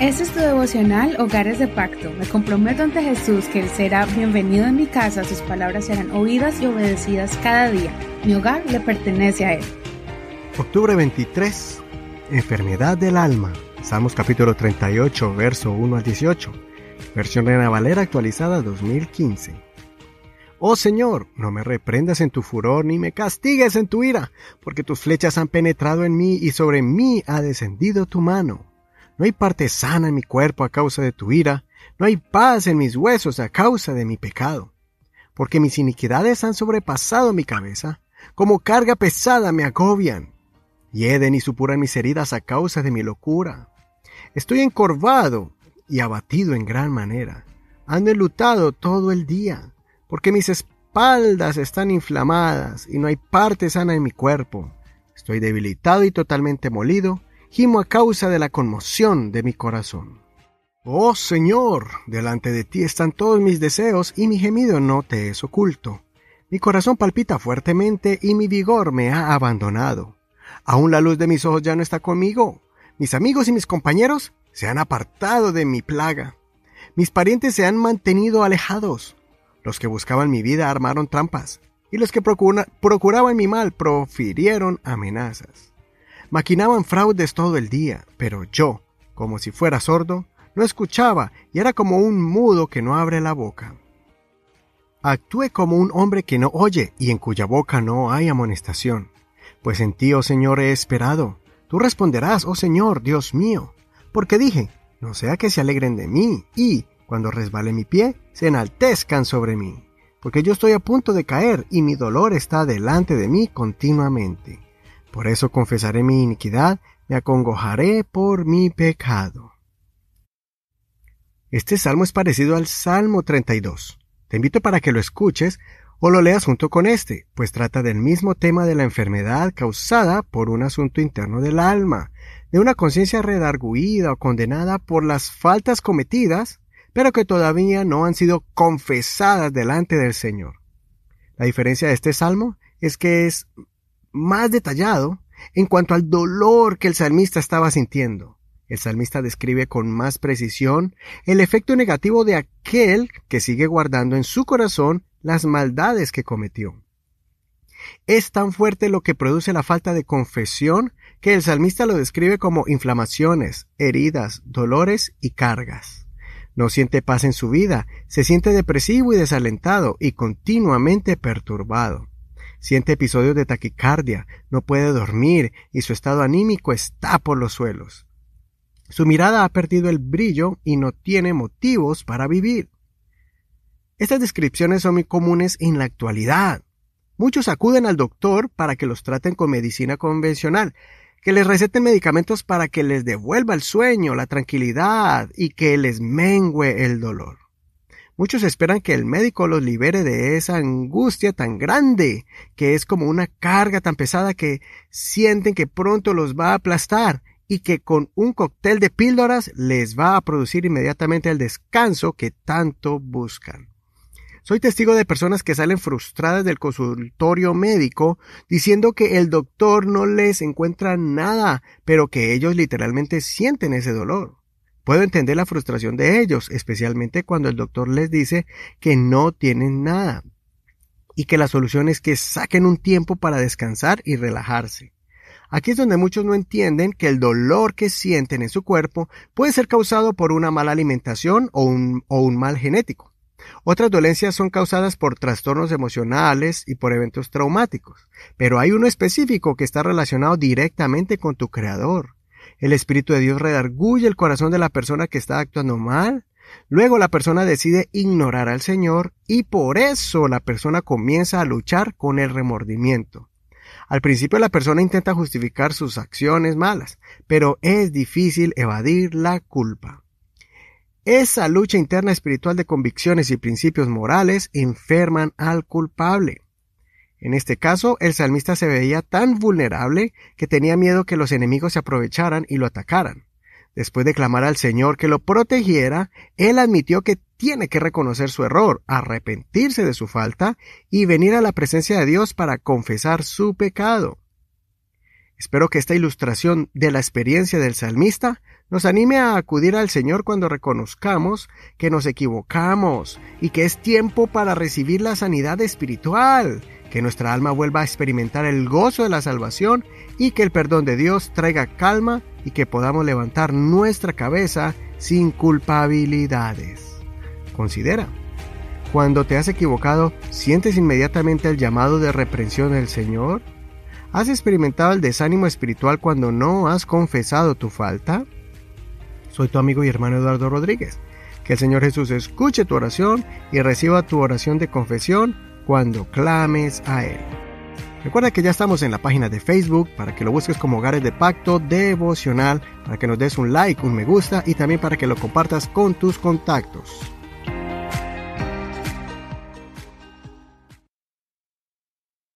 Este es tu devocional Hogares de Pacto. Me comprometo ante Jesús que Él será bienvenido en mi casa, sus palabras serán oídas y obedecidas cada día. Mi hogar le pertenece a Él. Octubre 23. Enfermedad del alma. Salmos capítulo 38, verso 1 al 18. Versión Reina actualizada 2015. Oh Señor, no me reprendas en tu furor ni me castigues en tu ira, porque tus flechas han penetrado en mí y sobre mí ha descendido tu mano. No hay parte sana en mi cuerpo a causa de tu ira, no hay paz en mis huesos a causa de mi pecado. Porque mis iniquidades han sobrepasado mi cabeza, como carga pesada me agobian. Hieden y supuran mis heridas a causa de mi locura. Estoy encorvado y abatido en gran manera. Ando enlutado todo el día, porque mis espaldas están inflamadas y no hay parte sana en mi cuerpo. Estoy debilitado y totalmente molido, gimo a causa de la conmoción de mi corazón. Oh Señor, delante de ti están todos mis deseos y mi gemido no te es oculto. Mi corazón palpita fuertemente y mi vigor me ha abandonado. Aún la luz de mis ojos ya no está conmigo. Mis amigos y mis compañeros se han apartado de mi plaga. Mis parientes se han mantenido alejados. Los que buscaban mi vida armaron trampas, y los que procuraban mi mal profirieron amenazas. Maquinaban fraudes todo el día, pero yo, como si fuera sordo, no escuchaba y era como un mudo que no abre la boca. Actué como un hombre que no oye y en cuya boca no hay amonestación. Pues en ti, oh Señor, he esperado. Tú responderás, oh Señor, Dios mío. Porque dije, no sea que se alegren de mí y, cuando resbale mi pie, se enaltezcan sobre mí. Porque yo estoy a punto de caer y mi dolor está delante de mí continuamente. Por eso confesaré mi iniquidad, me acongojaré por mi pecado. Este salmo es parecido al Salmo 32. Te invito para que lo escuches o lo leas junto con este, pues trata del mismo tema de la enfermedad causada por un asunto interno del alma, de una conciencia redarguida o condenada por las faltas cometidas, pero que todavía no han sido confesadas delante del Señor. La diferencia de este salmo es que es más detallado en cuanto al dolor que el salmista estaba sintiendo. El salmista describe con más precisión el efecto negativo de aquel que sigue guardando en su corazón las maldades que cometió. Es tan fuerte lo que produce la falta de confesión que el salmista lo describe como inflamaciones, heridas, dolores y cargas. No siente paz en su vida, se siente depresivo y desalentado y continuamente perturbado. Siente episodios de taquicardia, no puede dormir y su estado anímico está por los suelos. Su mirada ha perdido el brillo y no tiene motivos para vivir. Estas descripciones son muy comunes en la actualidad. Muchos acuden al doctor para que los traten con medicina convencional, que les receten medicamentos para que les devuelva el sueño, la tranquilidad y que les mengue el dolor. Muchos esperan que el médico los libere de esa angustia tan grande, que es como una carga tan pesada que sienten que pronto los va a aplastar y que con un cóctel de píldoras les va a producir inmediatamente el descanso que tanto buscan. Soy testigo de personas que salen frustradas del consultorio médico diciendo que el doctor no les encuentra nada, pero que ellos literalmente sienten ese dolor. Puedo entender la frustración de ellos, especialmente cuando el doctor les dice que no tienen nada y que la solución es que saquen un tiempo para descansar y relajarse. Aquí es donde muchos no entienden que el dolor que sienten en su cuerpo puede ser causado por una mala alimentación o un, mal genético. Otras dolencias son causadas por trastornos emocionales y por eventos traumáticos, pero hay uno específico que está relacionado directamente con tu creador. El Espíritu de Dios redarguye el corazón de la persona que está actuando mal. Luego la persona decide ignorar al Señor y por eso la persona comienza a luchar con el remordimiento. Al principio la persona intenta justificar sus acciones malas, pero es difícil evadir la culpa. Esa lucha interna espiritual de convicciones y principios morales enferman al culpable. En este caso, el salmista se veía tan vulnerable que tenía miedo que los enemigos se aprovecharan y lo atacaran. Después de clamar al Señor que lo protegiera, él admitió que tiene que reconocer su error, arrepentirse de su falta y venir a la presencia de Dios para confesar su pecado. Espero que esta ilustración de la experiencia del salmista nos anime a acudir al Señor cuando reconozcamos que nos equivocamos y que es tiempo para recibir la sanidad espiritual, que nuestra alma vuelva a experimentar el gozo de la salvación y que el perdón de Dios traiga calma y que podamos levantar nuestra cabeza sin culpabilidades. Considera, cuando te has equivocado, ¿sientes inmediatamente el llamado de reprensión del Señor? ¿Has experimentado el desánimo espiritual cuando no has confesado tu falta? Soy tu amigo y hermano Eduardo Rodríguez. Que el Señor Jesús escuche tu oración y reciba tu oración de confesión cuando clames a Él. Recuerda que ya estamos en la página de Facebook para que lo busques como Hogares de Pacto Devocional, para que nos des un like, un me gusta y también para que lo compartas con tus contactos.